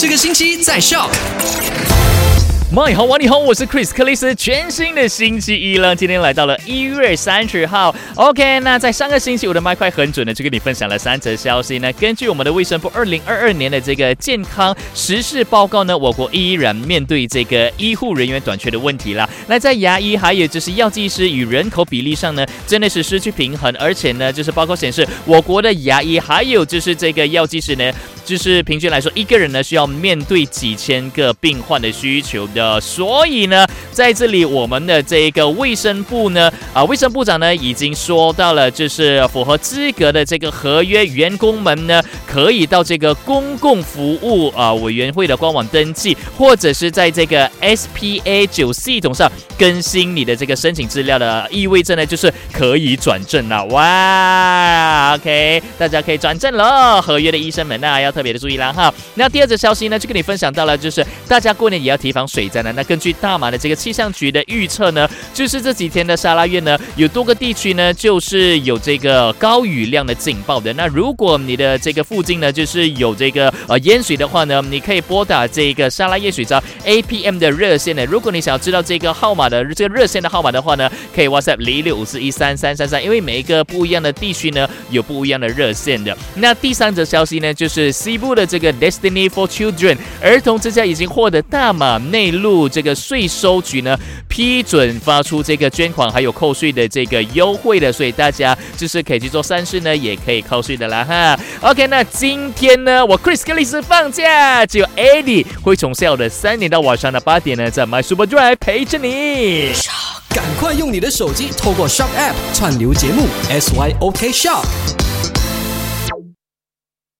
这个星期在 shop。My 好，你好，我是 Chris 克里斯。全新的星期一了，今天来到了一月三十号。OK，那在上个星期，我的麦快很准的就跟你分享了三则消息呢。根据我们的卫生部二零二二年的这个健康实事报告呢，我国依然面对这个医护人员短缺的问题啦。那在牙医还有就是药剂师与人口比例上呢，真的是失去平衡，而且呢，就是报告显示，我国的牙医还有就是这个药剂师呢。就是平均来说，一个人呢需要面对几千个病患的需求的，所以呢，在这里我们的这一个卫生部呢，啊，卫生部长呢已经说到了，就是符合资格的这个合约员工们呢，可以到这个公共服务啊委员会的官网登记，或者是在这个 SPA 九系统上更新你的这个申请资料的，意味着呢就是可以转正了。哇，OK，大家可以转正了，合约的医生们呢要。特别的注意啦哈，那第二则消息呢，就跟你分享到了，就是大家过年也要提防水灾呢。那根据大马的这个气象局的预测呢，就是这几天的沙拉月呢，有多个地区呢，就是有这个高雨量的警报的。那如果你的这个附近呢，就是有这个呃淹水的话呢，你可以拨打这个沙拉叶水灾 APM 的热线呢。如果你想要知道这个号码的这个热线的号码的话呢，可以 WhatsApp 零六五四一三三三三，因为每一个不一样的地区呢，有不一样的热线的。那第三则消息呢，就是。西部的这个 Destiny for Children 儿童之家已经获得大马内陆路这个税收局呢批准发出这个捐款还有扣税的这个优惠的，所以大家就是可以去做善事呢，也可以扣税的啦哈。OK，那今天呢，我 Chris 克里斯放假，只有 Eddie 会从下午的三点到晚上的八点呢，在 My Super Drive 陪着你。赶快用你的手机透过 Shop App 串流节目 SYOK Shop。